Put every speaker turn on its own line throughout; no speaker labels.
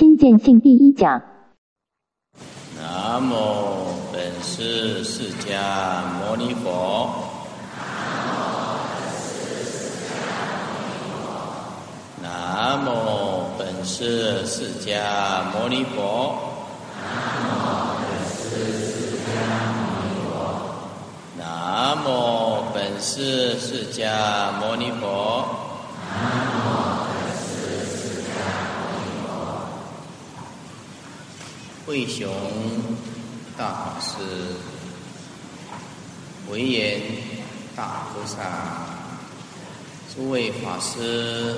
亲见性第一讲。
南无本师释迦牟尼佛。南无本师释迦牟尼佛。南无本师释迦牟尼佛。慧雄大法师、维严大菩萨、诸位法师、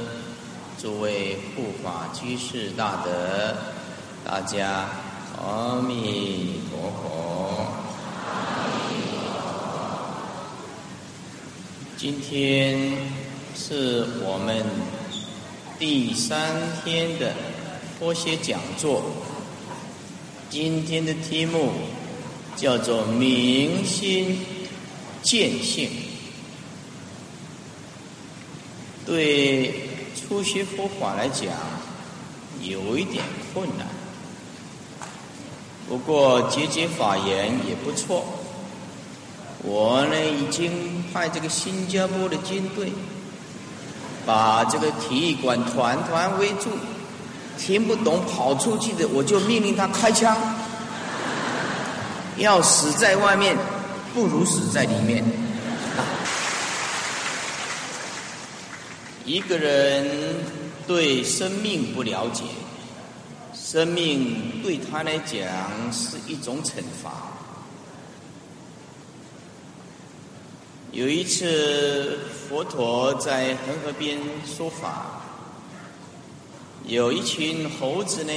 诸位护法居士大德，大家阿弥陀佛。今天是我们第三天的佛学讲座。今天的题目叫做“明心见性”，对初学佛法来讲有一点困难。不过节节法言也不错。我呢已经派这个新加坡的军队，把这个体育馆团团围住。听不懂跑出去的，我就命令他开枪。要死在外面，不如死在里面。一个人对生命不了解，生命对他来讲是一种惩罚。有一次，佛陀在恒河边说法。有一群猴子呢，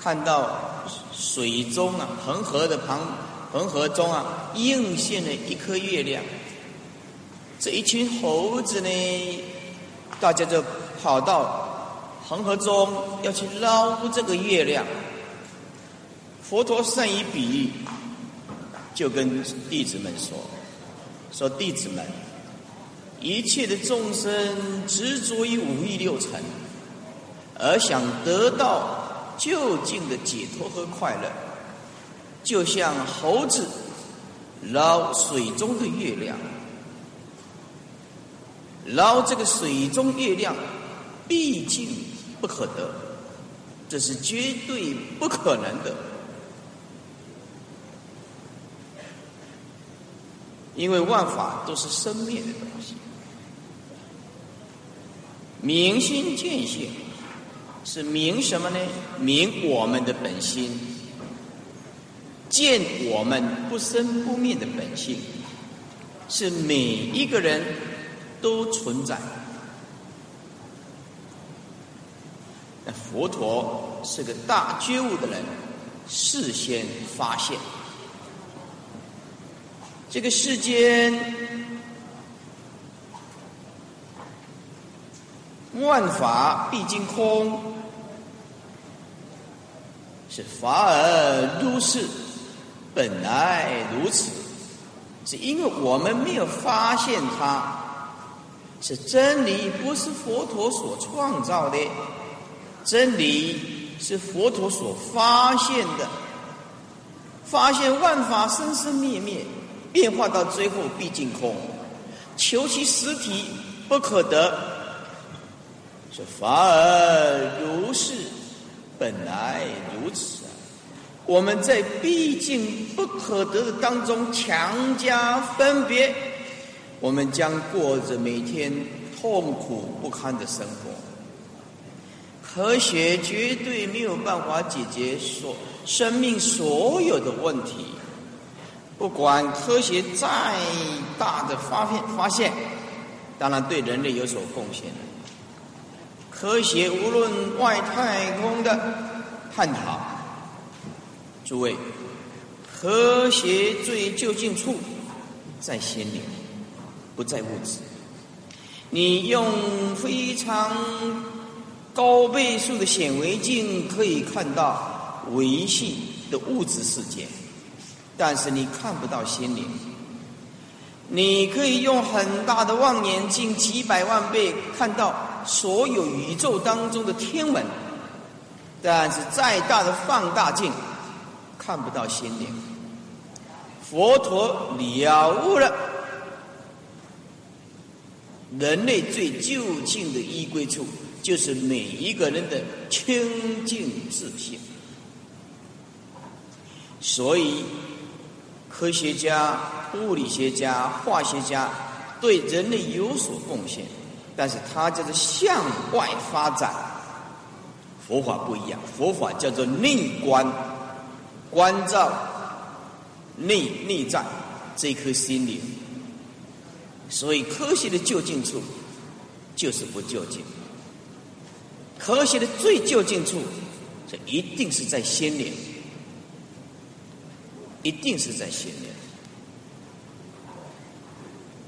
看到水中啊，恒河的旁，恒河中啊，映现了一颗月亮。这一群猴子呢，大家就跑到恒河中要去捞这个月亮。佛陀善于比喻，就跟弟子们说：“说弟子们。”一切的众生执着于五欲六尘，而想得到究竟的解脱和快乐，就像猴子捞水中的月亮，捞这个水中月亮，毕竟不可得，这是绝对不可能的，因为万法都是生灭的东西。明心见性是明什么呢？明我们的本心，见我们不生不灭的本性，是每一个人都存在。那佛陀是个大觉悟的人，事先发现这个世间。万法毕竟空，是法而如是，本来如此，是因为我们没有发现它，是真理不是佛陀所创造的，真理是佛陀所发现的，发现万法生生灭灭，变化到最后毕竟空，求其实体不可得。是法而如是，本来如此。我们在毕竟不可得的当中强加分别，我们将过着每天痛苦不堪的生活。科学绝对没有办法解决所生命所有的问题，不管科学再大的发现发现，当然对人类有所贡献。科学无论外太空的探讨，诸位，和谐最究竟处在心灵，不在物质。你用非常高倍数的显微镜可以看到维系的物质世界，但是你看不到心灵。你可以用很大的望远镜，几百万倍看到。所有宇宙当中的天文，但是再大的放大镜看不到心灵。佛陀了悟了人类最究竟的依归处，就是每一个人的清净自性。所以，科学家、物理学家、化学家对人类有所贡献，但是它叫做向外发展。佛法不一样，佛法叫做内观，关照内内在这颗心灵。所以，科学的就近处就是不就近。科学的最就近处，这一定是在心灵。一定是在心里。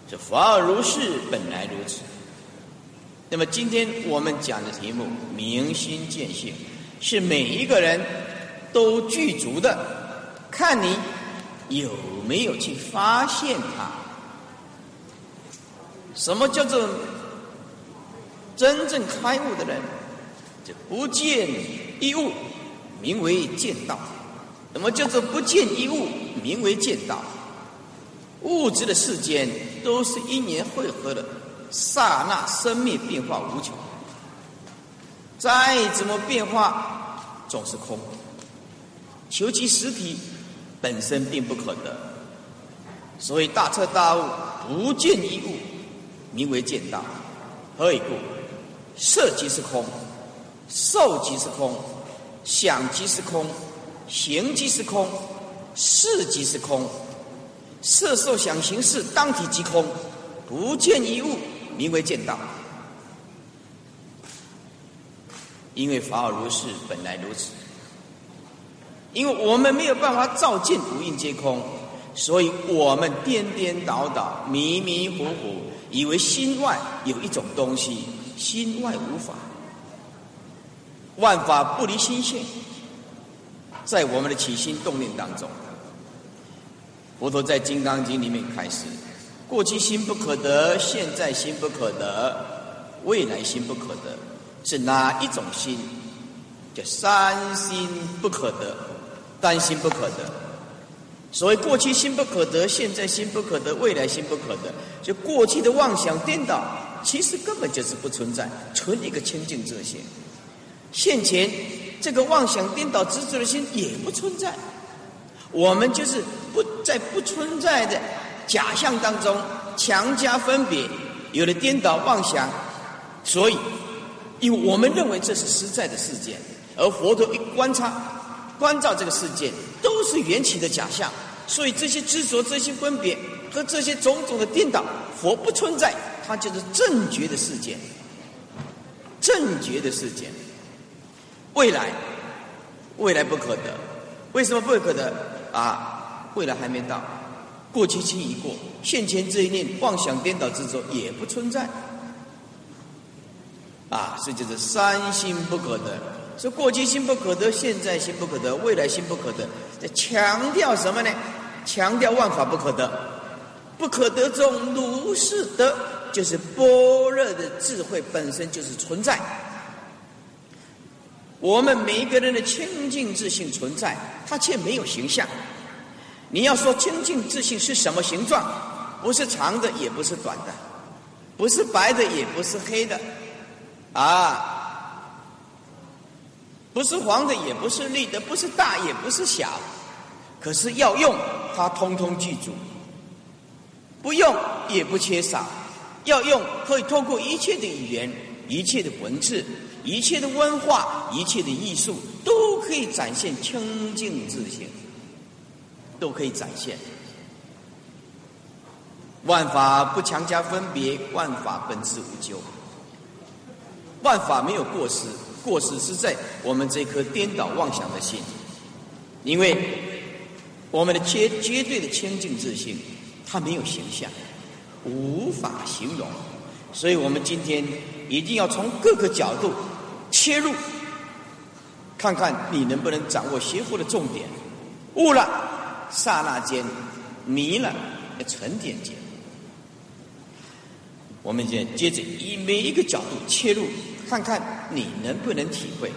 这法尔如是，本来如此。那么今天我们讲的题目“明心见性”，是每一个人都具足的，看你有没有去发现它。什么叫做真正开悟的人？就不见一物，名为见道。什么叫做不见一物，名为见道？物质的世间都是因缘汇合的，刹那生灭变化无穷。再怎么变化，总是空。求其实体，本身并不可得。所以大彻大悟，不见一物，名为见道。何以故？色即是空，受即是空，想即是空。行即是空，识即是空，色受想行识当体即空，不见一物，名为见道。因为法尔如是，本来如此。因为我们没有办法照见五蕴皆空，所以我们颠颠倒倒、迷迷糊糊，以为心外有一种东西，心外无法，万法不离心性。在我们的起心动念当中，佛陀在《金刚经》里面开始：过去心不可得，现在心不可得，未来心不可得，是哪一种心？叫三心不可得，单心不可得。所谓过去心不可得，现在心不可得，未来心不可得，就过去的妄想颠倒，其实根本就是不存在，存一个清净之心。现前。这个妄想颠倒执着的心也不存在，我们就是不在不存在的假象当中强加分别，有了颠倒妄想，所以，因为我们认为这是实在的事件，而佛陀一观察、关照这个世界都是缘起的假象，所以这些执着、这些分别和这些种种的颠倒，佛不存在，它就是正觉的世界，正觉的世界。未来，未来不可得，为什么不可得？啊，未来还没到，过去轻已过，现前这一念妄想颠倒之中也不存在，啊，这就是三心不可得。说过去心不可得，现在心不可得，未来心不可得，在强调什么呢？强调万法不可得，不可得中如是得，就是般若的智慧本身就是存在。我们每一个人的清净自性存在，它却没有形象。你要说清净自信是什么形状？不是长的，也不是短的，不是白的，也不是黑的，啊，不是黄的，也不是绿的，不是大，也不是小。可是要用，它通通记住；不用，也不缺少。要用，可以透过一切的语言，一切的文字。一切的文化，一切的艺术，都可以展现清净自性，都可以展现。万法不强加分别，万法本质无咎。万法没有过失，过失是在我们这颗颠倒妄想的心，因为我们的绝绝对的清净自性，它没有形象，无法形容，所以我们今天一定要从各个角度。切入，看看你能不能掌握邪佛的重点。悟了，刹那间；迷了，沉淀间。我们接接着以每一个角度切入，看看你能不能体会。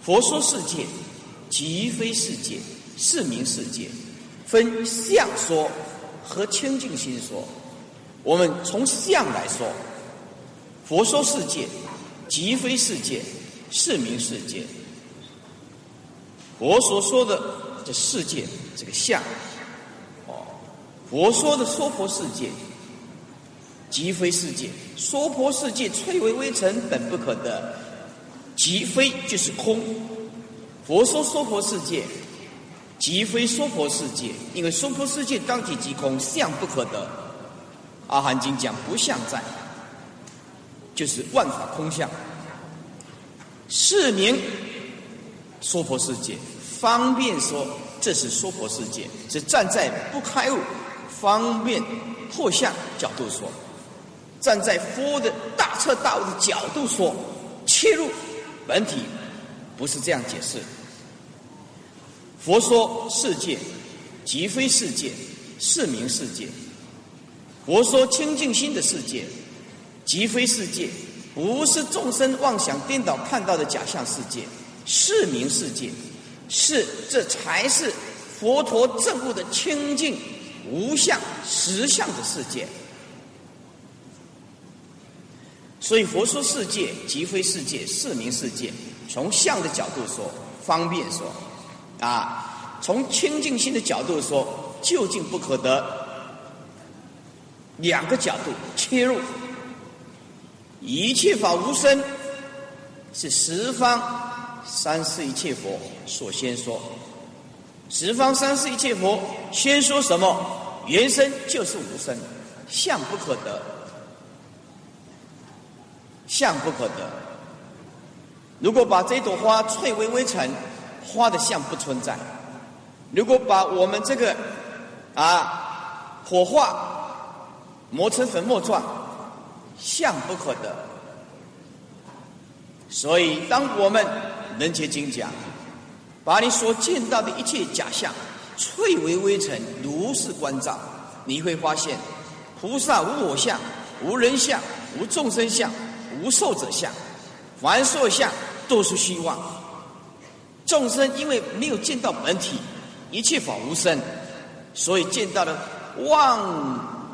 佛说世界，即非世界，是名世界，分相说和清净心说。我们从相来说，佛说世界，即非世界，是名世界。佛所说的这世界，这个相，哦，佛说的娑婆世界，即非世界。娑婆世界翠微微尘，本不可得。即非就是空。佛说娑婆世界，即非娑婆世界，因为娑婆世界当体即空，相不可得。阿含经讲不相在，就是万法空相。是名娑婆世界。方便说，这是娑婆世界，是站在不开悟、方便破相角度说；站在佛的大彻大悟的角度说，切入本体，不是这样解释。佛说世界，即非世界，是名世界；佛说清净心的世界，即非世界，不是众生妄想颠倒看到的假象世界，是名世界。是，这才是佛陀证悟的清净无相实相的世界。所以佛说世界即非世界，是名世界。从相的角度说，方便说；啊，从清净心的角度说，究竟不可得。两个角度切入，一切法无生，是十方。三世一切佛所先说，十方三世一切佛先说什么？原生就是无生，相不可得，相不可得。如果把这朵花翠微微尘，花的相不存在；如果把我们这个啊火化磨成粉末状，相不可得。所以，当我们能解经讲，把你所见到的一切假象，翠微微尘，如是观照，你会发现，菩萨无我相，无人相，无众生相，无寿者相，凡所相都是虚妄。众生因为没有见到本体，一切法无生，所以见到了妄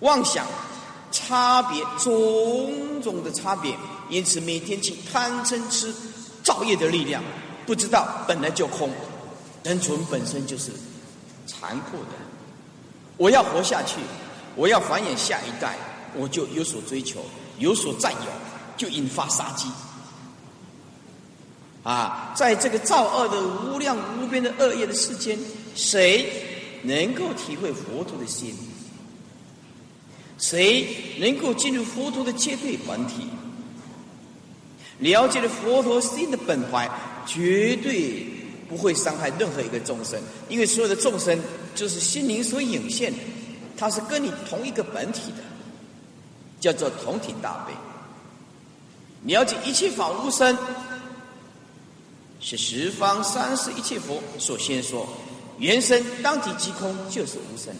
妄想差别种种的差别，因此每天去贪嗔痴。造业的力量，不知道本来就空，生存本身就是残酷的。我要活下去，我要繁衍下一代，我就有所追求，有所占有，就引发杀机。啊，在这个造恶的无量无边的恶业的世间，谁能够体会佛陀的心？谁能够进入佛陀的绝对本体？了解了佛陀心的本怀，绝对不会伤害任何一个众生，因为所有的众生就是心灵所引现的，它是跟你同一个本体的，叫做同体大悲。了解一切法无生，是十方三世一切佛所先说，原生当体即空，就是无生。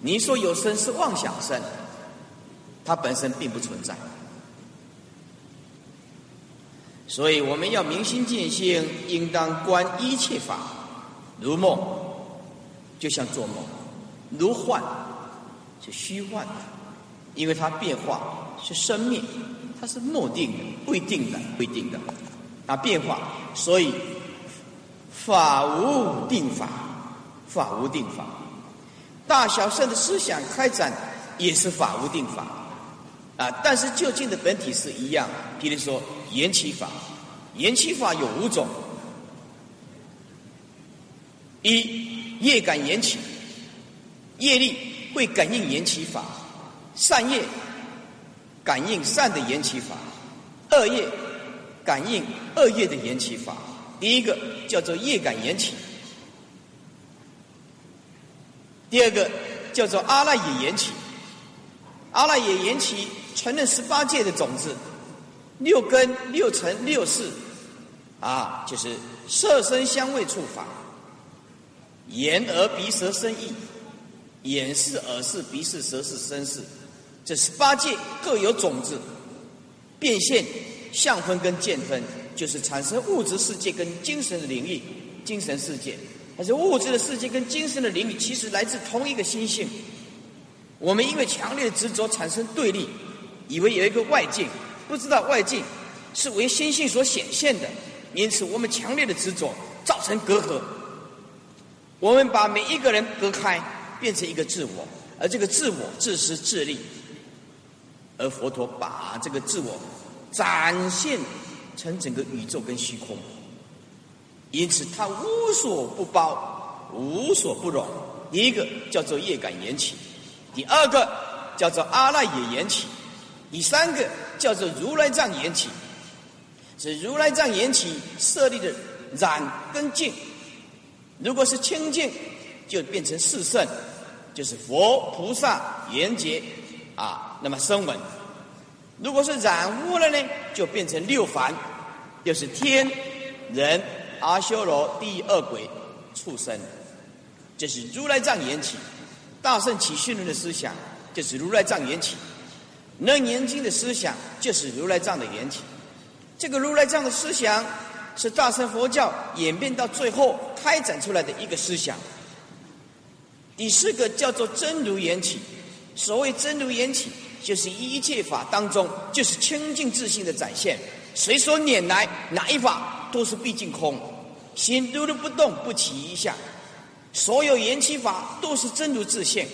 你说有生是妄想生，它本身并不存在。所以我们要明心见性，应当观一切法如梦，就像做梦；如幻，是虚幻的，因为它变化是生命，它是莫定的、不一定的、不一定的啊变化。所以法无定法，法无定法，大小圣的思想开展也是法无定法啊。但是究竟的本体是一样，比如说。缘起法，缘起法有五种：一业感缘起，业力会感应缘起法；善业感应善的缘起法；恶业感应恶业的缘起法。第一个叫做业感缘起，第二个叫做阿赖耶缘起。阿赖耶缘起承认十八界的种子。六根、六尘、六识，啊，就是色、声、香味、触、法，眼、耳、鼻、舌、身、意，眼是、耳是、鼻是、舌是、身是，这十八界各有种子，变现相分跟见分，就是产生物质世界跟精神的领域，精神世界。但是物质的世界跟精神的领域，其实来自同一个心性。我们因为强烈的执着产生对立，以为有一个外界，不知道外境是为心性所显现的，因此我们强烈的执着造成隔阂。我们把每一个人隔开，变成一个自我，而这个自我自私自利，而佛陀把这个自我展现成整个宇宙跟虚空。因此，他无所不包，无所不容。第一个叫做业感缘起，第二个叫做阿赖耶缘起，第三个叫做如来藏缘起。是如来藏缘起设立的染跟净，如果是清净，就变成四圣，就是佛菩萨缘觉啊，那么声闻；如果是染污了呢，就变成六凡，就是天人。阿修罗、地狱、恶鬼、畜生，这是如来藏缘起；大圣起信论的思想，就是如来藏缘起；楞严经的思想，就是如来藏的缘起。这个如来藏的思想，是大乘佛教演变到最后开展出来的一个思想。第四个叫做真如缘起。所谓真如缘起，就是一切法当中，就是清净自性的展现。谁说拈来，哪一法都是毕竟空。心如如不动，不起一下。所有缘起法都是真如自性，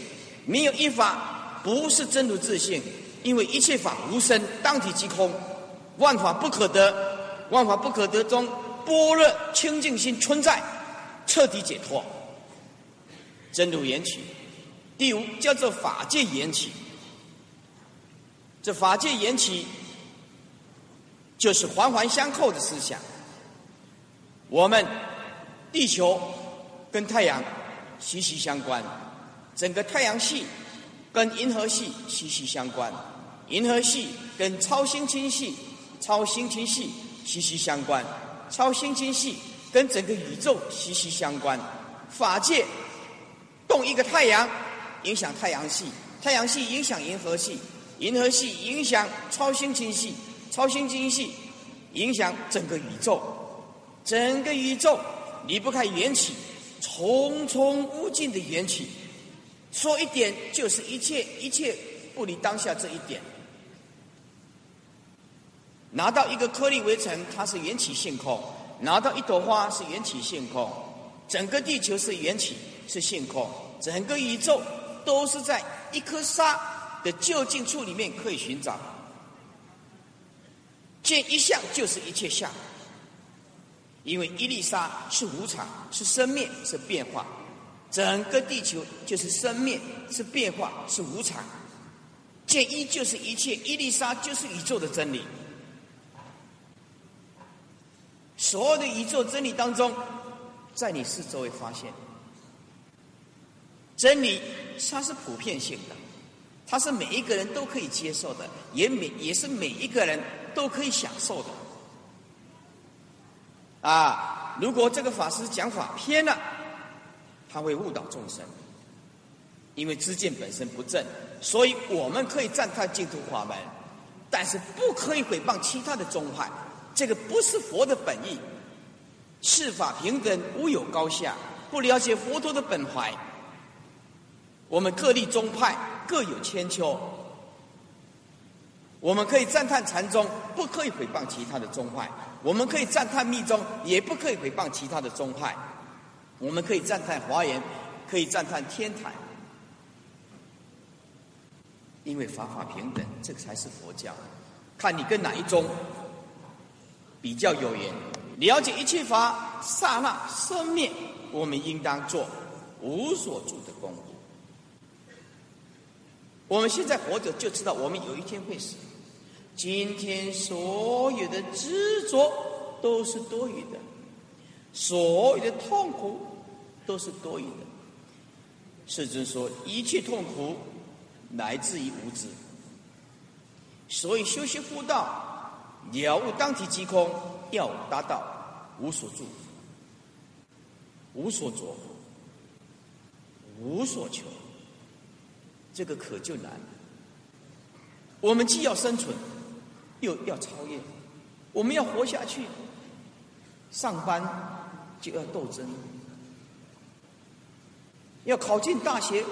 没有一法不是真如自性。因为一切法无生，当体即空，万法不可得，万法不可得中，般若清净心存在，彻底解脱。真如缘起，第五叫做法界缘起。这法界缘起，就是环环相扣的思想。我们地球跟太阳息息相关，整个太阳系跟银河系息息相关，银河系跟超星星系、超星星系息息相关，超星星系跟整个宇宙息息相关。法界动一个太阳，影响太阳系；太阳系影响银河系；银河系影响超星星系；超星星系影响整个宇宙。整个宇宙离不开缘起，重重无尽的缘起。说一点就是一切，一切不离当下这一点。拿到一个颗粒微尘，它是缘起性空；拿到一朵花是缘起性空。整个地球是缘起是性空，整个宇宙都是在一颗沙的就近处里面可以寻找。见一相就是一切相。因为一粒沙是无常，是生灭，是变化。整个地球就是生灭，是变化，是无常。见一就是一切，一粒沙就是宇宙的真理。所有的宇宙真理当中，在你四周围发现真理，它是普遍性的，它是每一个人都可以接受的，也每也是每一个人都可以享受的。啊！如果这个法师讲法偏了，他会误导众生。因为知见本身不正，所以我们可以赞叹净土法门，但是不可以诽谤其他的宗派。这个不是佛的本意。世法平等，无有高下。不了解佛陀的本怀，我们各立宗派各有千秋。我们可以赞叹禅宗，不可以诽谤其他的宗派。我们可以赞叹密宗，也不可以诽谤其他的宗派。我们可以赞叹华严，可以赞叹天台，因为法法平等，这个才是佛教。看你跟哪一宗比较有缘，了解一切法刹那生灭，我们应当做无所住的功夫。我们现在活着，就知道我们有一天会死。今天所有的执着都是多余的，所有的痛苦都是多余的。世尊说，一切痛苦来自于无知。所以修习悟道，了悟当体即空，要达到无所住、无所着、无所求，这个可就难了。我们既要生存，又要超越。我们要活下去，上班就要斗争，要考进大学，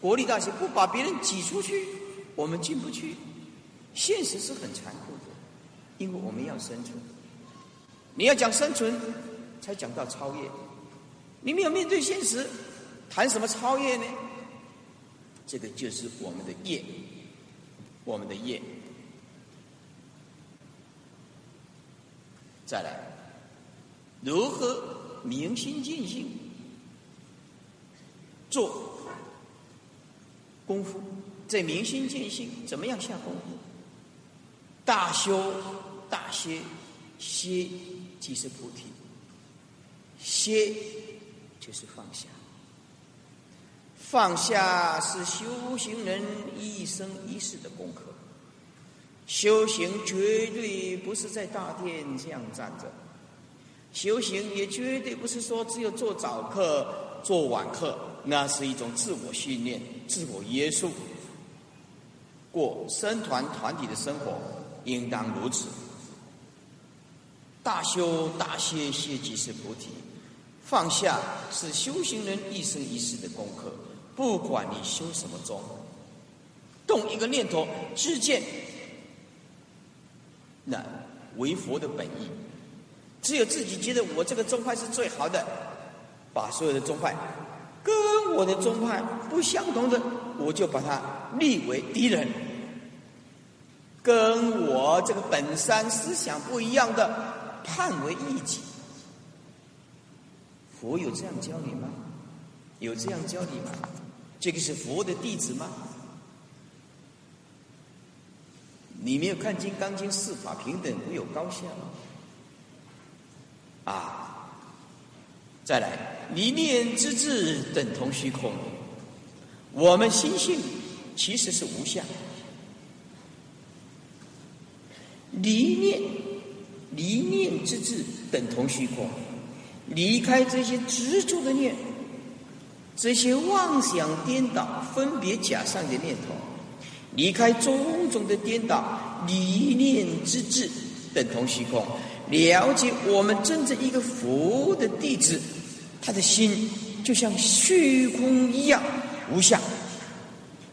国立大学不把别人挤出去，我们进不去。现实是很残酷，因为我们要生存。你要讲生存，才讲到超越。你没有面对现实，谈什么超越呢？这个就是我们的业，我们的业。再来，如何明心见性做功夫？在明心见性怎么样下功夫？大修大歇，歇即是菩提，歇就是放下。放下是修行人一生一世的功课。修行绝对不是在大殿这样站着，修行也绝对不是说只有做早课、做晚课，那是一种自我训练、自我约束。过僧团团体的生活，应当如此。大修大歇，歇即是菩提。放下是修行人一生一世的功课。不管你修什么宗，动一个念头，之见。那为佛的本意，只有自己觉得我这个宗派是最好的，把所有的宗派跟我的宗派不相同的，我就把它立为敌人；跟我这个本山思想不一样的，判为异己。佛有这样教你吗？有这样教你吗？这个是佛的弟子吗？你没有看《金刚经》四法平等，无有高下吗啊！再来，一念之智等同虚空。我们心性其实是无相，离念离念之智等同虚空。离开这些执着的念，这些妄想颠倒、分别假上的念头。离开种种的颠倒，理念之智等同虚空。了解我们真正一个佛的弟子，他的心就像虚空一样无相。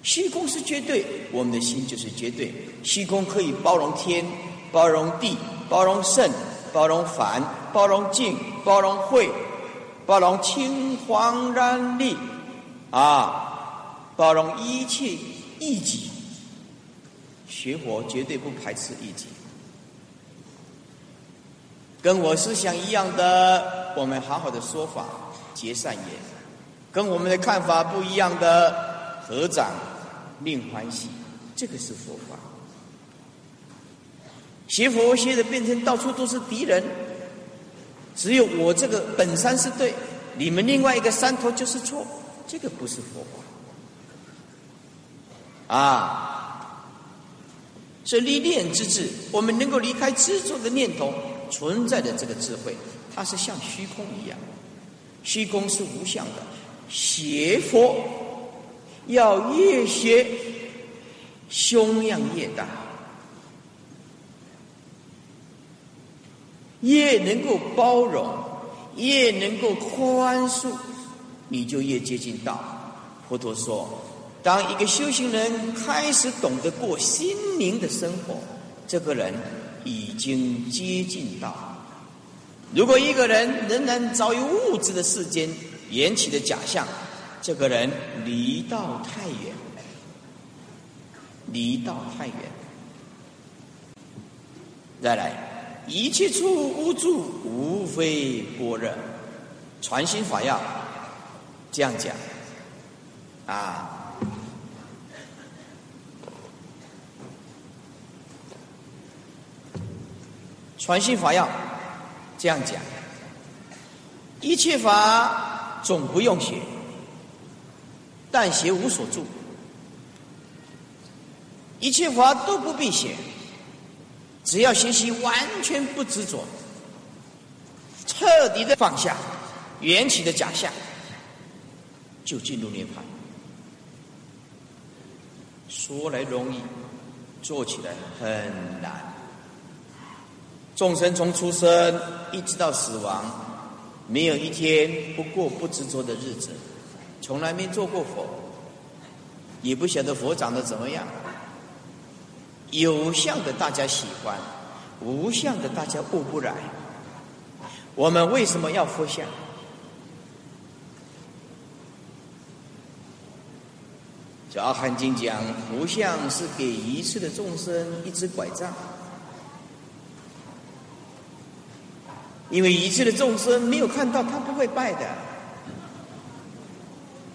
虚空是绝对，我们的心就是绝对。虚空可以包容天，包容地，包容圣，包容凡，包容净，包容慧，包容青黄染绿，啊，包容一切异己。学佛绝对不排斥异己，跟我思想一样的，我们好好的说法结善缘；跟我们的看法不一样的，合掌令欢喜，这个是佛法。学佛学的变成到处都是敌人，只有我这个本山是对，你们另外一个山头就是错，这个不是佛法啊。这离念之智，我们能够离开执着的念头存在的这个智慧，它是像虚空一样，虚空是无相的。邪佛要越学，胸量越大，越能够包容，越能够宽恕，你就越接近道。佛陀说。当一个修行人开始懂得过心灵的生活，这个人已经接近道。如果一个人仍然遭于物质的世间缘起的假象，这个人离道太远，离道太远。再来，一切处无住，无非般若。传心法要这样讲啊。传心法要这样讲：一切法总不用学，但学无所住；一切法都不必邪，只要学习完全不执着，彻底的放下缘起的假象，就进入涅槃。说来容易，做起来很难。众生从出生一直到死亡，没有一天不过不执着的日子，从来没做过佛，也不晓得佛长得怎么样。有相的大家喜欢，无相的大家悟不来。我们为什么要佛像？《阿含经》讲，佛像是给一次的众生一只拐杖。因为一切的众生没有看到，他不会拜的。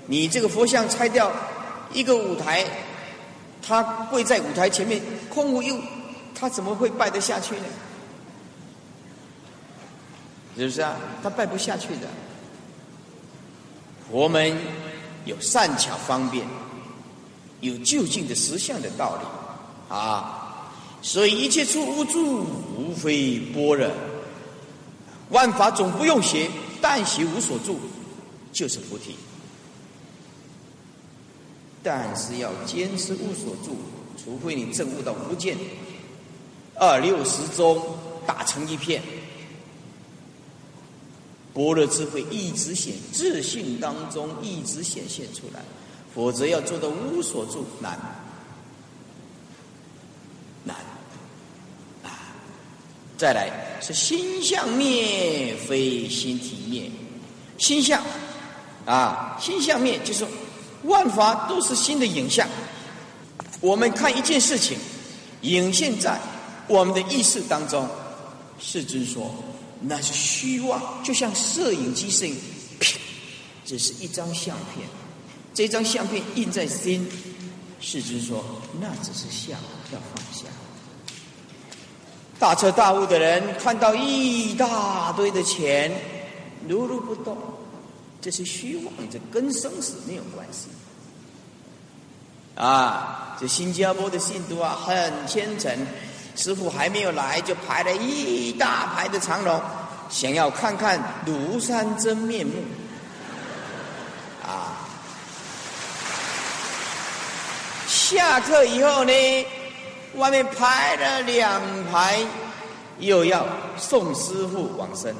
你这个佛像拆掉一个舞台，他跪在舞台前面空无一物，他怎么会拜得下去呢？是不是啊？他拜不下去的。佛门有善巧方便，有就近的实相的道理啊，所以一切处无住，无非般若。万法总不用学，但学无所住，就是菩提。但是要坚持无所住，除非你证悟到无见，二六十中打成一片，般若智慧一直显，自信当中一直显现出来，否则要做到无所住难。再来是心相灭，非心体灭。心相啊，心相灭就是万法都是心的影像。我们看一件事情，影现在我们的意识当中。世尊说，那是虚妄，就像摄影机摄影，只是一张相片。这张相片印在心，世尊说，那只是相，要放下。大彻大悟的人看到一大堆的钱，如如不动，这是虚妄，这跟生死没有关系。啊，这新加坡的信徒啊，很虔诚，师傅还没有来，就排了一大排的长龙，想要看看庐山真面目。啊，下课以后呢？外面排了两排，又要送师傅往生，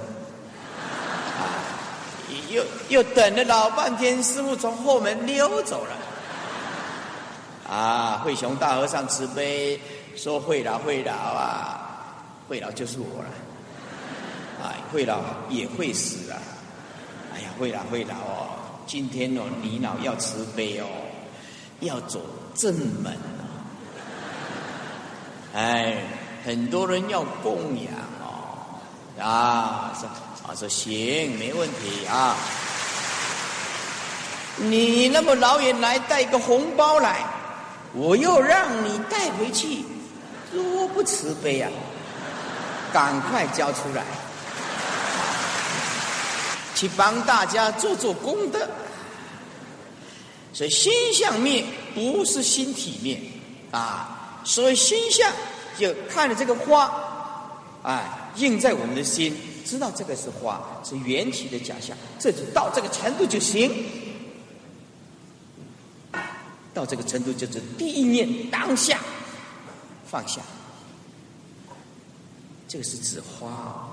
又又等了老半天，师傅从后门溜走了，啊，慧雄大和尚慈悲说：“慧老，慧老啊，慧老就是我了，啊，慧老也会死啊，哎呀，慧老，慧老哦，今天哦，你老要慈悲哦，要走正门。”哎，很多人要供养哦，啊，说啊说行，没问题啊。你那么老远来带个红包来，我又让你带回去，多不慈悲啊！赶快交出来，去帮大家做做功德。所以心相灭不是心体灭啊。所以心相，就看着这个花，哎，印在我们的心，知道这个是花，是缘起的假象，这就到这个程度就行。到这个程度就是第一念当下放下，这个是指花。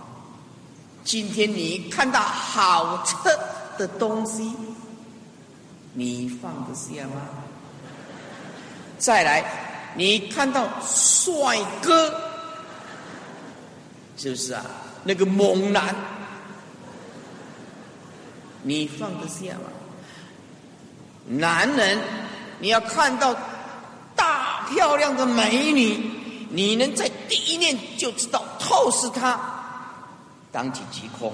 今天你看到好吃的东西，你放得下吗？再来。你看到帅哥，是不是啊？那个猛男，你放得下吗？男人，你要看到大漂亮的美女，你能在第一念就知道透视她，当即即空。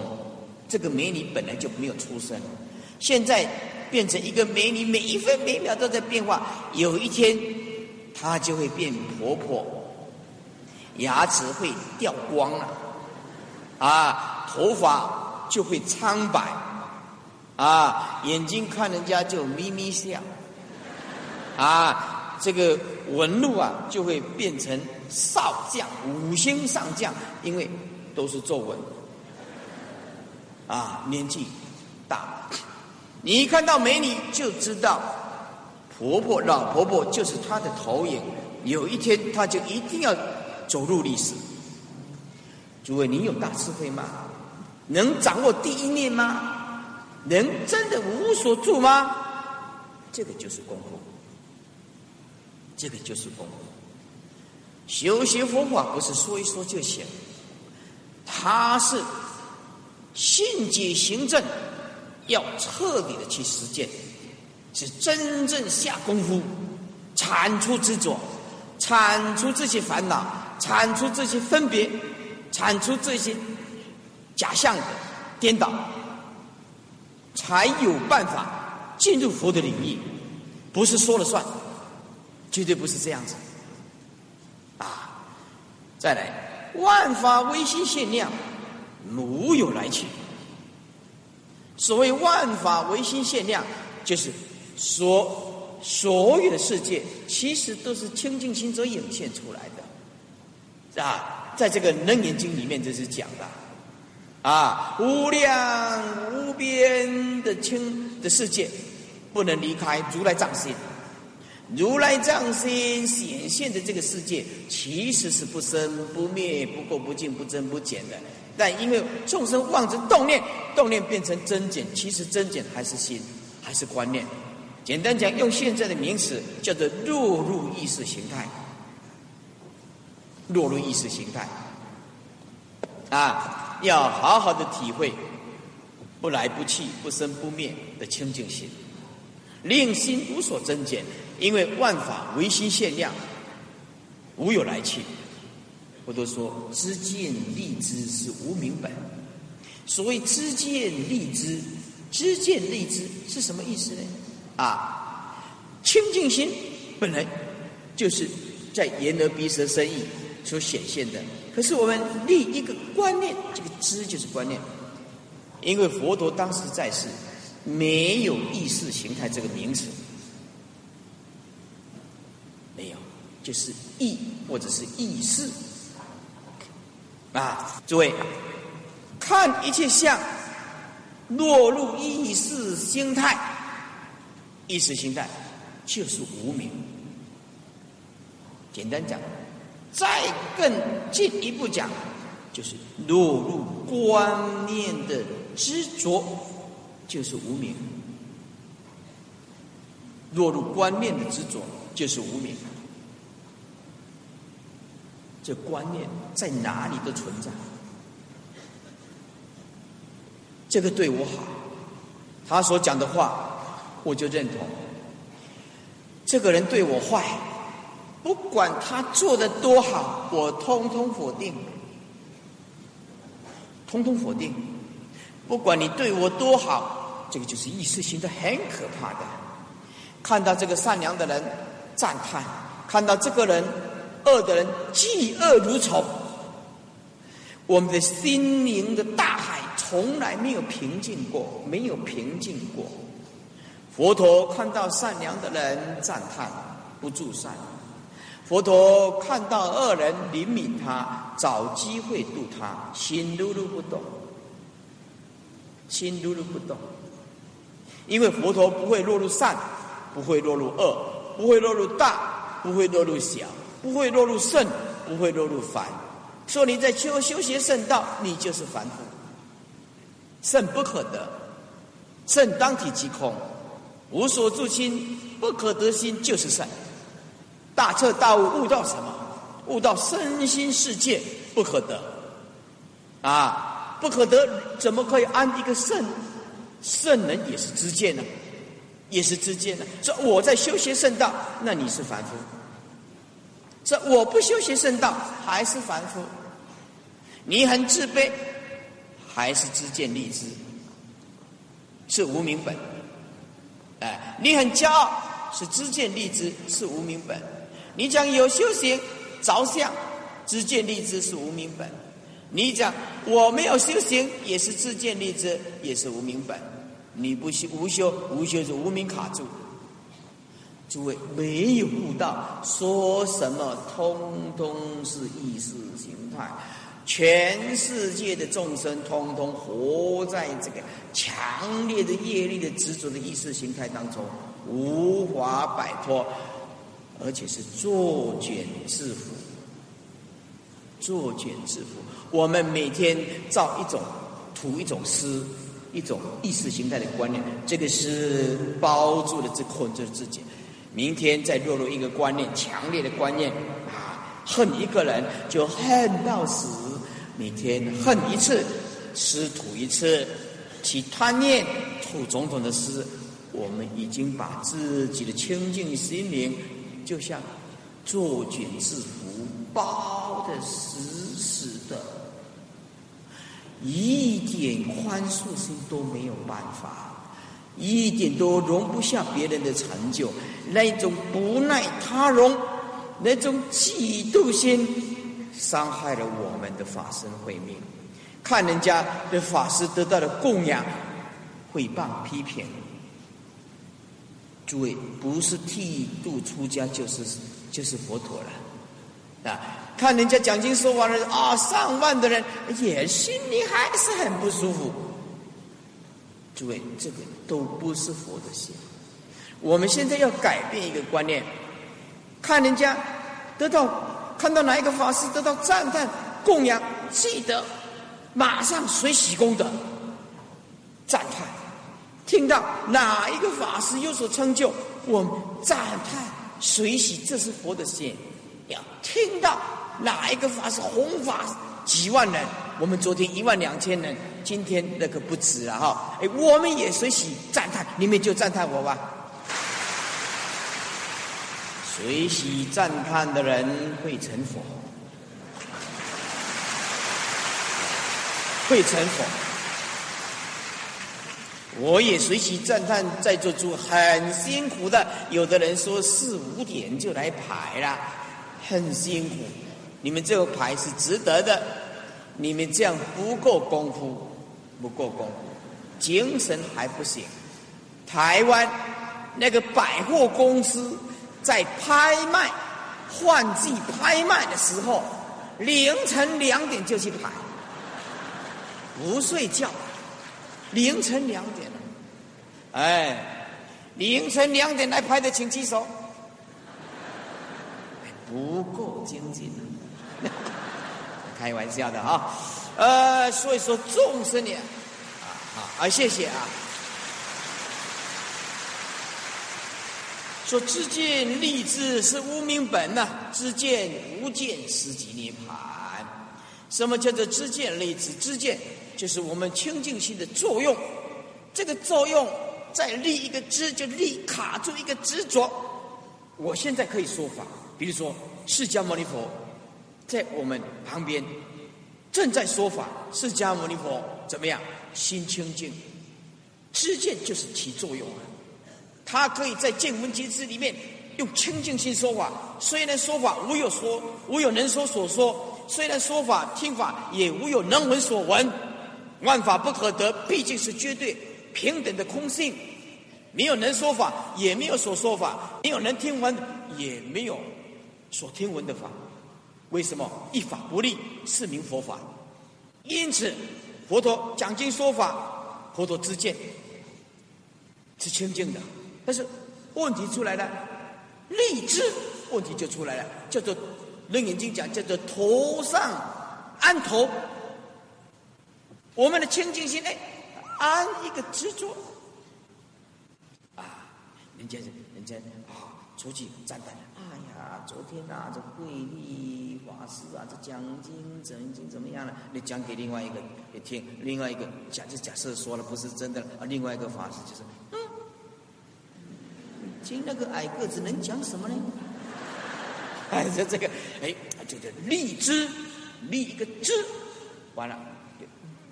这个美女本来就没有出生，现在变成一个美女，每一分每秒都在变化。有一天。她就会变婆婆，牙齿会掉光了，啊，头发就会苍白，啊，眼睛看人家就咪咪笑，啊，这个纹路啊就会变成少将五星上将，因为都是皱纹，啊，年纪大了，你一看到美女就知道。婆婆、老婆婆就是她的投影，有一天她就一定要走入历史。诸位，你有大智慧吗？能掌握第一念吗？能真的无所住吗？这个就是功夫，这个就是功夫。修习佛法不是说一说就行，它是信解行证，要彻底的去实践，是真正下功夫，铲除执着，铲除这些烦恼，铲除这些分别。铲除这些假象的颠倒，才有办法进入佛的领域。不是说了算，绝对不是这样子。啊，再来，万法唯心限量，如有来去。所谓万法唯心限量，就是说所有的世界其实都是清净心所涌现出来的，啊。在这个《楞严经》里面，这是讲的，啊，无量无边的清的世界，不能离开如来藏心。如来藏心显现的这个世界，其实是不生不灭、不垢不净、不增不减的。但因为众生妄着动念，动念变成增减，其实增减还是心，还是观念。简单讲，用现在的名词叫做落入意识形态。落入意识形态，啊，要好好的体会不来不去、不生不灭的清净心，令心无所增减。因为万法唯心限量，无有来去。我都说知见立知是无明本。所谓知见立知，知见立知是什么意思呢？啊，清净心本来就是在言而鼻舌身意。所显现的，可是我们立一个观念，这个知就是观念，因为佛陀当时在世，没有意识形态这个名词，没有，就是意或者是意识啊，诸位看一切相落入意识形态，意识形态就是无名，简单讲。再更进一步讲，就是落入观念的执着，就是无明；落入观念的执着，就是无明。这观念在哪里都存在。这个对我好，他所讲的话，我就认同。这个人对我坏。不管他做的多好，我通通否定，通通否定。不管你对我多好，这个就是意识形态很可怕的。看到这个善良的人赞叹，看到这个人恶的人嫉恶如仇，我们的心灵的大海从来没有平静过，没有平静过。佛陀看到善良的人赞叹，不住善。佛陀看到恶人怜悯他，找机会度他，心噜噜不动，心噜噜不动，因为佛陀不会落入善，不会落入恶，不会落入大，不会落入小，不会落入圣，不会落入凡。说你在修修学圣道，你就是凡夫。圣不可得，圣当体即空，无所住心，不可得心就是圣。大彻大悟，悟到什么？悟到身心世界不可得，啊，不可得，怎么可以安一个圣圣人也是知见呢？也是知见的？说我在修学圣道，那你是凡夫；说我不修学圣道，还是凡夫。你很自卑，还是知见立知，是无名本。哎，你很骄傲，是知见立知，是无名本。你讲有修行着相，知见立知是无名本；你讲我没有修行，也是自见立知，也是无名本。你不修无修，无修是无名卡住。诸位没有悟道，说什么通通是意识形态，全世界的众生通通活在这个强烈的业力的执着的意识形态当中，无法摆脱。而且是作茧自缚。作茧自缚。我们每天造一种、涂一种丝，一种意识形态的观念，这个是包住了、这捆着自己。明天再落入一个观念，强烈的观念啊，恨一个人就恨到死。每天恨一次，湿吐一次，起贪念，吐种种的诗。我们已经把自己的清净心灵，就像作茧自缚，包的死死，一点宽恕心都没有办法，一点都容不下别人的成就，那种不耐他容，那种嫉妒心。伤害了我们的法身慧命，看人家的法师得到的供养，诽谤批评。诸位，不是剃度出家就是就是佛陀了啊！看人家讲经说完了啊，上万的人也心里还是很不舒服。诸位，这个都不是佛的心。我们现在要改变一个观念，看人家得到。看到哪一个法师得到赞叹供养，记得马上随喜功德赞叹；听到哪一个法师有所成就，我们赞叹随喜，这是佛的心。要听到哪一个法师弘法几万人，我们昨天一万两千人，今天那可不止了哈！哎，我们也随喜赞叹，你们就赞叹我吧。随喜赞叹的人会成佛，会成佛。我也随喜赞叹，在座诸很辛苦的，有的人说四五点就来排了，很辛苦。你们这个牌是值得的，你们这样不够功夫，不够功夫，精神还不行。台湾那个百货公司。在拍卖、换季拍卖的时候，凌晨两点就去排，不睡觉，凌晨两点哎，凌晨两点来拍的，请举手。不够精进，开玩笑的哈，呃，所以说众生呢，啊啊，谢谢啊。说知见立志是无明本呐，知见无见实即涅盘。什么叫做知见立志？知见就是我们清净心的作用。这个作用在立一个知，就立卡住一个执着。我现在可以说法，比如说释迦牟尼佛在我们旁边正在说法，释迦牟尼佛怎么样？心清净，知见就是起作用啊。他可以在见闻觉知里面用清净心说法，虽然说法无有说，无有能说所说；虽然说法听法也无有能闻所闻。万法不可得，毕竟是绝对平等的空性，没有能说法，也没有所说法；没有能听闻，也没有所听闻的法。为什么一法不立，是名佛法？因此，佛陀讲经说法，佛陀之见是清净的。但是问题出来了，立志问题就出来了，叫做《楞严经》讲叫做头上安头。我们的清净心，哎，安一个执着啊，人家人家啊，出去赞叹，啊，昨天啊，这慧立法师啊，这讲经怎经怎么样了？你讲给另外一个也听，另外一个假就假设说了不是真的啊，另外一个法师就是。嗯听那个矮个子能讲什么呢？哎，这这个，哎，就叫立知，立一个知，完了，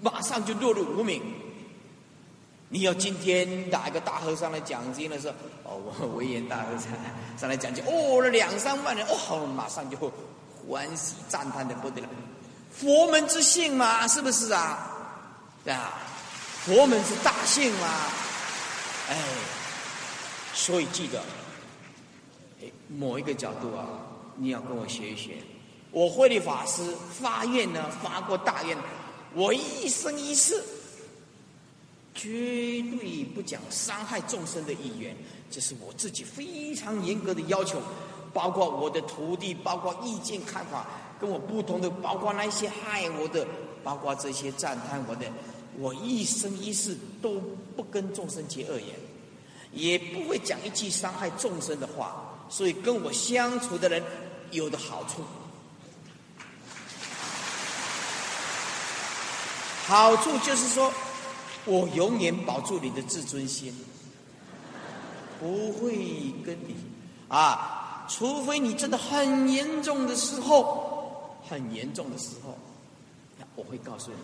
马上就落入无名。你要今天打一个大和尚来讲经的时候，哦，我维严大和尚上来讲经，哦，那两三万人，哦，马上就欢喜赞叹的不得了。佛门之幸嘛，是不是啊？对啊，佛门是大幸嘛，哎。所以记得，某一个角度啊，你要跟我学一学。我慧律法师发愿呢，发过大愿，我一生一世绝对不讲伤害众生的意愿，这是我自己非常严格的要求。包括我的徒弟，包括意见看法跟我不同的，包括那些害我的，包括这些赞叹我的，我一生一世都不跟众生结恶缘，也不会讲一句伤害众生的话，所以跟我相处的人有的好处。好处就是说，我永远保住你的自尊心，不会跟你啊，除非你真的很严重的时候，很严重的时候，我会告诉你。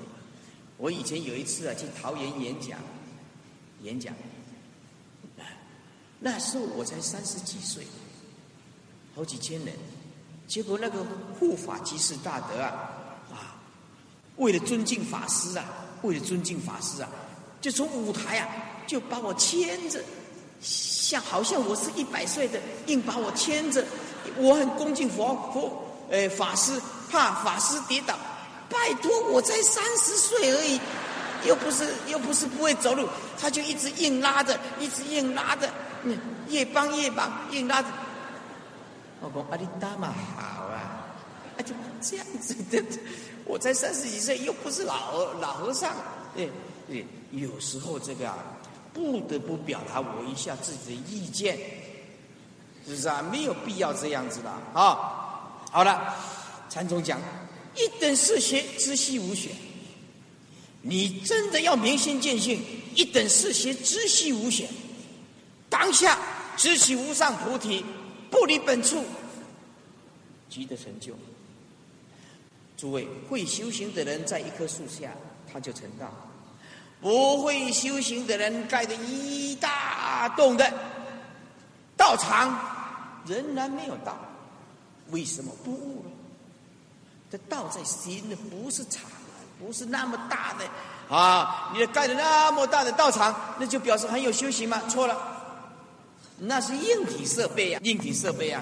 我以前有一次啊，去桃园演讲，演讲，那时候我才三十几岁，好几千人，结果那个护法即是大德啊。为了尊敬法师啊，为了尊敬法师啊，就从舞台啊，就把我牵着，像好像我是一百岁的，硬把我牵着。我很恭敬佛佛，呃，法师怕法师跌倒，拜托，我才三十岁而已，又不是又不是不会走路，他就一直硬拉着，一直硬拉着，嗯，越帮越忙，硬拉着。我讲阿里达嘛好啊，啊就这样子的。我才三十几岁，又不是老老和尚，哎哎，有时候这个啊，不得不表达我一下自己的意见，是不是啊？没有必要这样子的啊。好了，禅宗讲一等是邪，知悉无选。你真的要明心见性，一等是邪，知悉无选，当下知其无上菩提，不离本处，即得成就。诸位会修行的人，在一棵树下，他就成道；不会修行的人，盖的一大栋的道场，仍然没有道。为什么不悟呢？这道在心的，不是场，不是那么大的啊！你盖的那么大的道场，那就表示很有修行吗？错了，那是硬体设备呀，硬体设备呀。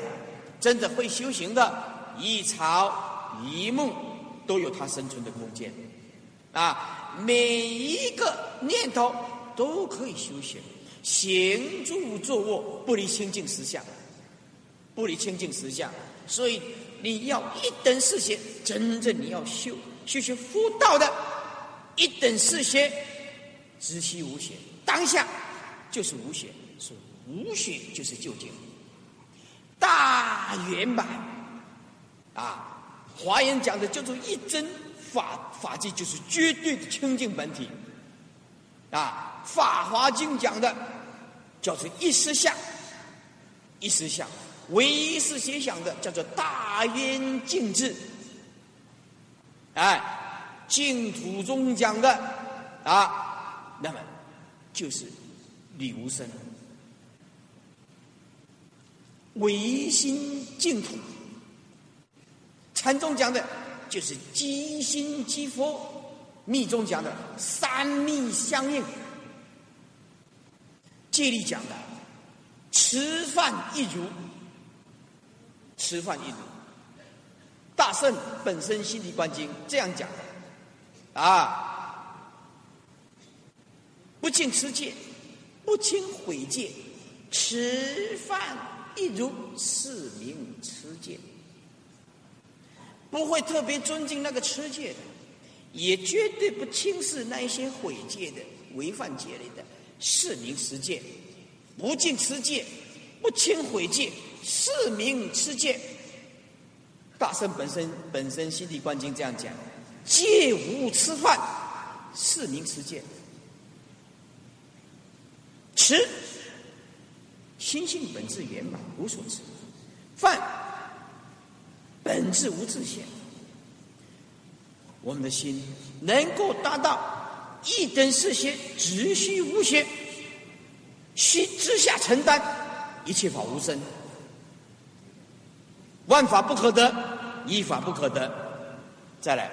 真的会修行的，一草一木。都有它生存的空间，啊，每一个念头都可以修行，行住坐卧不离清净实相，不离清净实相。所以你要一等是学，真正你要修修学佛道的，一等是学，知悉无学，当下就是无学，是无学就是究竟，大圆满，啊。华严讲的叫做一真法法界，就是绝对的清净本体。啊，《法华经》讲的叫做一实相，一实相，唯一是写想的叫做大圆净智。哎，净土中讲的啊，那么就是理无生，唯心净土。禅宗讲的，就是即心即佛；密宗讲的三密相应；戒律讲的吃饭一如，吃饭一如。大圣本身心地观经这样讲的啊，不敬持戒，不轻毁戒，吃饭一如，是名持戒。不会特别尊敬那个持戒的，也绝对不轻视那一些毁戒的、违反戒律的，是名持戒。不敬持戒，不轻毁戒，是名持戒。大圣本身本身心地观经这样讲：戒无吃饭，是名持戒。持，心性本质圆满，无所持；饭。本质无自性，我们的心能够达到一等是邪，直须无邪，心之下承担一切法无生，万法不可得，一法不可得。再来，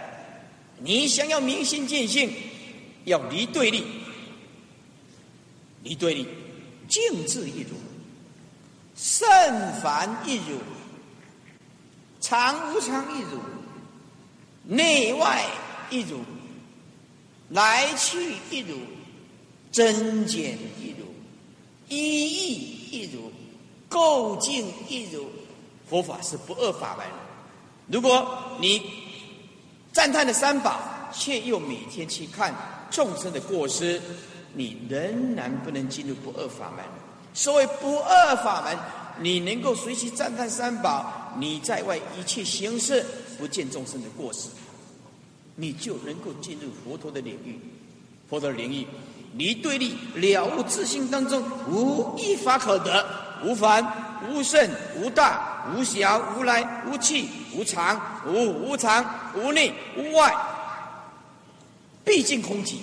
你想要明心见性，要离对立，离对立，静智一如，圣凡一如。常无常一如，内外一如，来去一如，增减一如，一意一如，构境一如，佛法是不二法门。如果你赞叹了三宝，却又每天去看众生的过失，你仍然不能进入不二法门。所谓不二法门，你能够随时赞叹三宝，你在外一切行事不见众生的过失，你就能够进入佛陀的领域。佛陀的领域，离对立了悟自性当中无一法可得，无凡无胜无大无小无来无去无常无无常无内无外，毕竟空寂，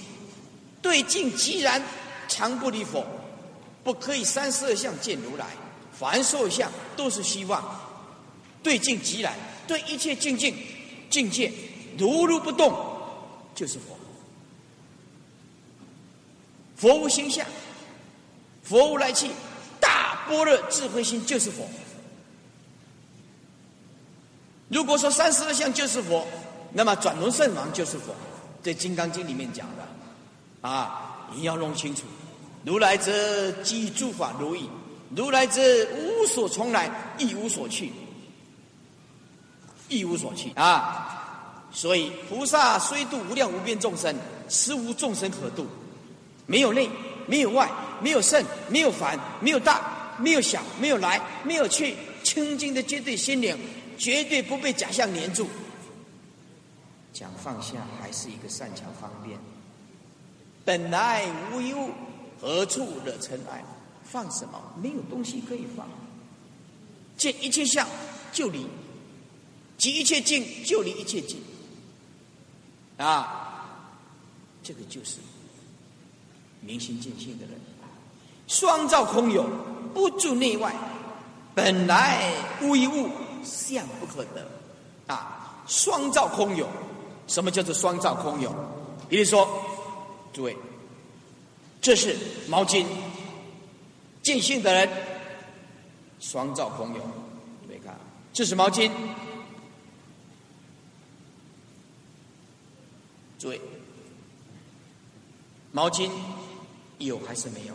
对境即然，常不离佛，不可以三十二相见如来，凡所有相都是虚妄，对境即然，对一切境境境界如如不动，就是佛。佛无形象，佛无来去，大般若智慧心就是佛。如果说三十二相就是佛，那么转轮圣王就是佛，在《金刚经》里面讲的，啊，你要弄清楚。如来者，即诸法如意；如来者，无所从来，亦无所去，亦无所去啊！所以，菩萨虽度无量无边众生，实无众生可度。没有内，没有外，没有胜，没有凡，没有大，没有小，没有来，没有去，清净的绝对心灵，绝对不被假象黏住。讲放下还是一个善巧方便。本来无一物，何处惹尘埃？放什么？没有东西可以放。见一切相就离，即一切境就离一切境。啊，这个就是。明心见性的人，双照空有，不住内外，本来无一物，相不可得。啊，双照空有，什么叫做双照空有？比如说，诸位，这是毛巾，见性的人，双照空有。诸位看，这是毛巾，诸位，毛巾。有还是没有？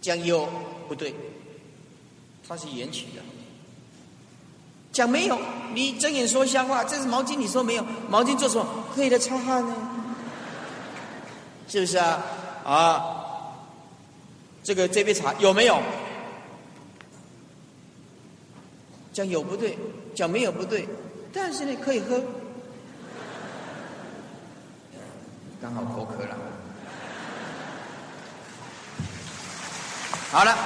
讲有不对，它是缘起的。讲没有，你睁眼说瞎话。这是毛巾，你说没有？毛巾做什么？可以来擦汗呢？是不是啊？啊，这个这杯茶有没有？讲有不对，讲没有不对，但是呢可以喝。刚好口渴了。好了，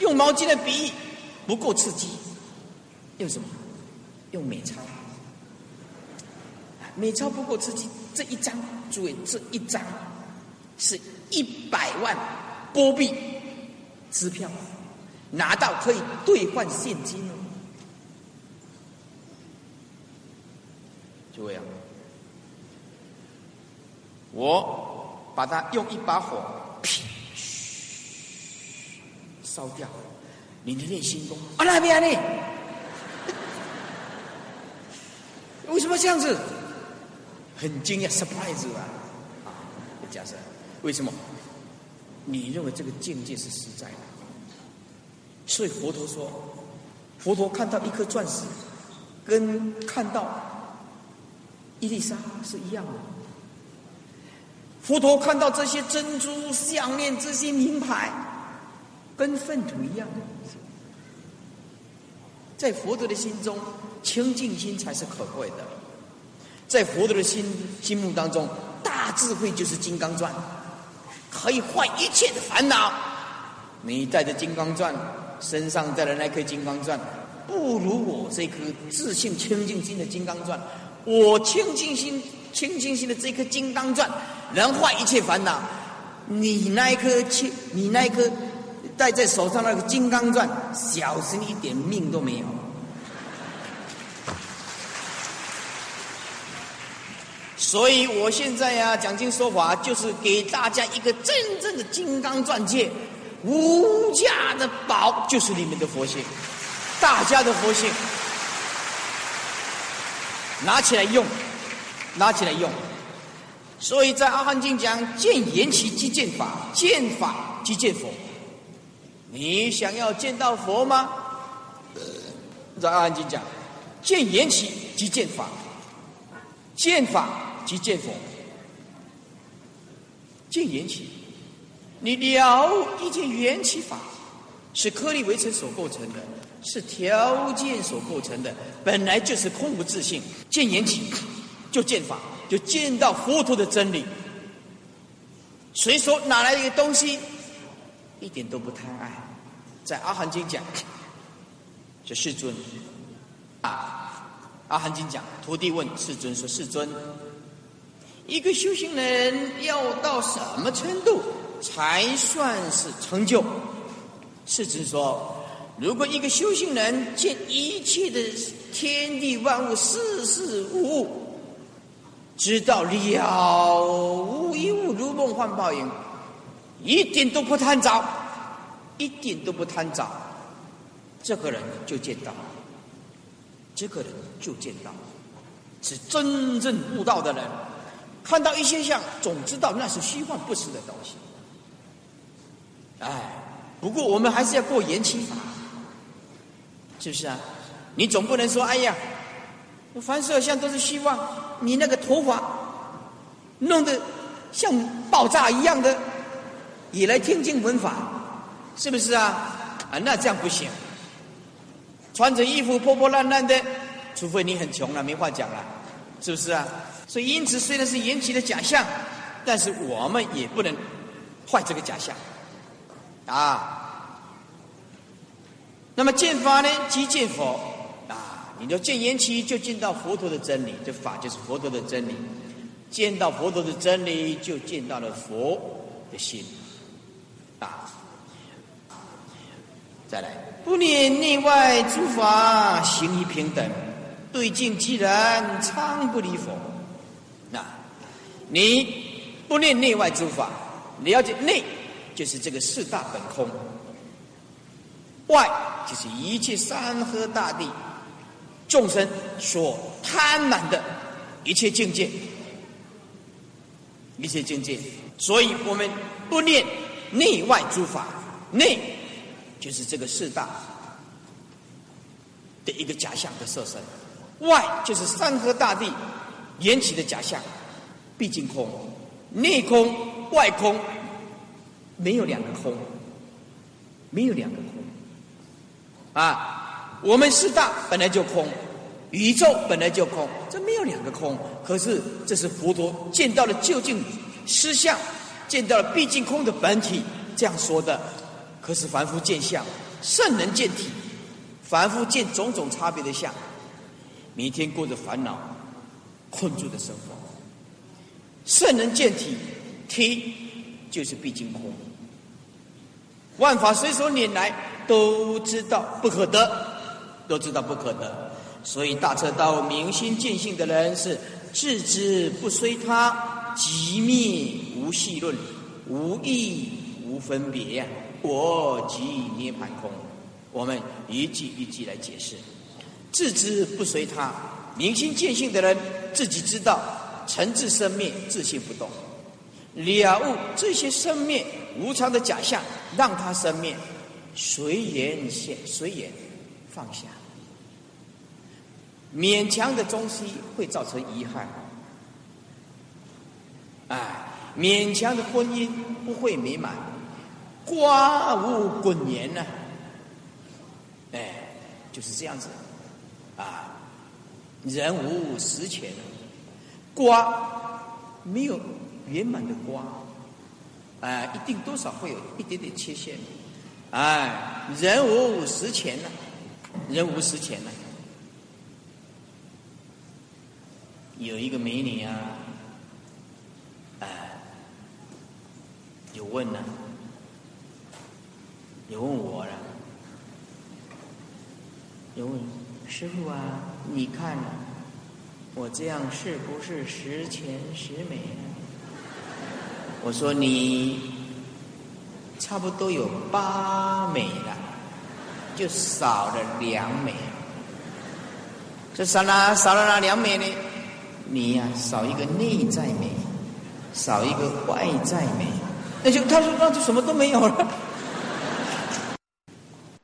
用毛巾的比喻不够刺激，用什么？用美钞。美钞不够刺激，这一张，诸位，这一张是一百万波币支票，拿到可以兑换现金哦。诸位啊，我把它用一把火。烧掉你的内心功啊！那边呢？为什么这样子？很惊讶，surprise 啊！啊，假设为什么？你认为这个境界是实在的？所以佛陀说，佛陀看到一颗钻石，跟看到伊丽莎是一样的。佛陀看到这些珍珠项链、这些名牌。跟粪土一样，在佛陀的心中，清净心才是可贵的。在佛陀的心心目当中，大智慧就是金刚钻，可以坏一切的烦恼。你带着金刚钻，身上带的那颗金刚钻，不如我这颗自信清净心的金刚钻。我清净心、清净心的这颗金刚钻，能坏一切烦恼。你那一颗清，你那一颗。戴在手上那个金刚钻，小心一点，命都没有。所以我现在呀，讲经说法，就是给大家一个真正的金刚钻戒，无价的宝，就是你们的佛性，大家的佛性，拿起来用，拿起来用。所以在阿含经讲，见缘起即见法，见法即见佛。你想要见到佛吗？在《阿含经》讲，见缘起即见法，见法即见佛。见缘起，你了一件缘起法，是颗粒微尘所构成的，是条件所构成的，本来就是空无自性。见缘起，就见法，就见到佛陀的真理。随手拿来一个东西，一点都不贪爱。在《阿含经》讲，这世尊啊，《阿含经》讲，徒弟问世尊说：“世尊。”一个修行人要到什么程度才算是成就？世尊说：如果一个修行人见一切的天地万物、事事物物，知道了无一物如梦幻泡影，一点都不贪着，一点都不贪着，这个人就见到了，这个人就见到了，是真正悟道的人。看到一些相，总知道那是虚幻不实的东西。哎，不过我们还是要过延期法，是不是啊？你总不能说，哎呀，凡色相都是虚妄，你那个头发弄得像爆炸一样的，也来听经闻法，是不是啊？啊，那这样不行。穿着衣服破破烂烂的，除非你很穷了，没话讲了，是不是啊？所以，因此虽然是引起的假象，但是我们也不能坏这个假象啊。那么见法呢，即见佛。你就见缘起，就见到佛陀的真理，这法就是佛陀的真理。见到佛陀的真理，就见到了佛的心啊。再来，不念内外诸法行于平等，对境既然，常不离佛。那你不念内外诸法，了解内就是这个四大本空，外就是一切山河大地众生所贪婪的一切境界，一切境界。所以我们不念内外诸法，内就是这个四大的一个假象的色身，外就是山河大地缘起的假象。毕竟空，内空外空，没有两个空，没有两个空，啊，我们四大本来就空，宇宙本来就空，这没有两个空。可是这是佛陀见到了究竟实相，见到了毕竟空的本体这样说的。可是凡夫见相，圣人见体，凡夫见种种差别的相，每天过着烦恼困住的生活。圣人见体，体就是毕竟空。万法随手拈来，都知道不可得，都知道不可得。所以大彻大悟、明心见性的人是自知不随他，即灭无系论，无义无分别呀。我即涅盘空。我们一句一句来解释：自知不随他，明心见性的人自己知道。诚自生灭，自性不动，了悟这些生灭无常的假象，让他生灭，随缘现，随缘放下。勉强的东西会造成遗憾，哎，勉强的婚姻不会美满，瓜无滚年呢，哎，就是这样子，啊，人无实权。瓜没有圆满的瓜，啊，一定多少会有一点点缺陷。哎，人无实钱呢，人无实钱呢。有一个美女啊，哎，有问呢，有问我了，有问师傅啊，你看。我这样是不是十全十美？我说你差不多有八美了，就少了两美。这少了少了哪两美呢？你呀少一个内在美，少一个外在美，那就他说那就什么都没有了。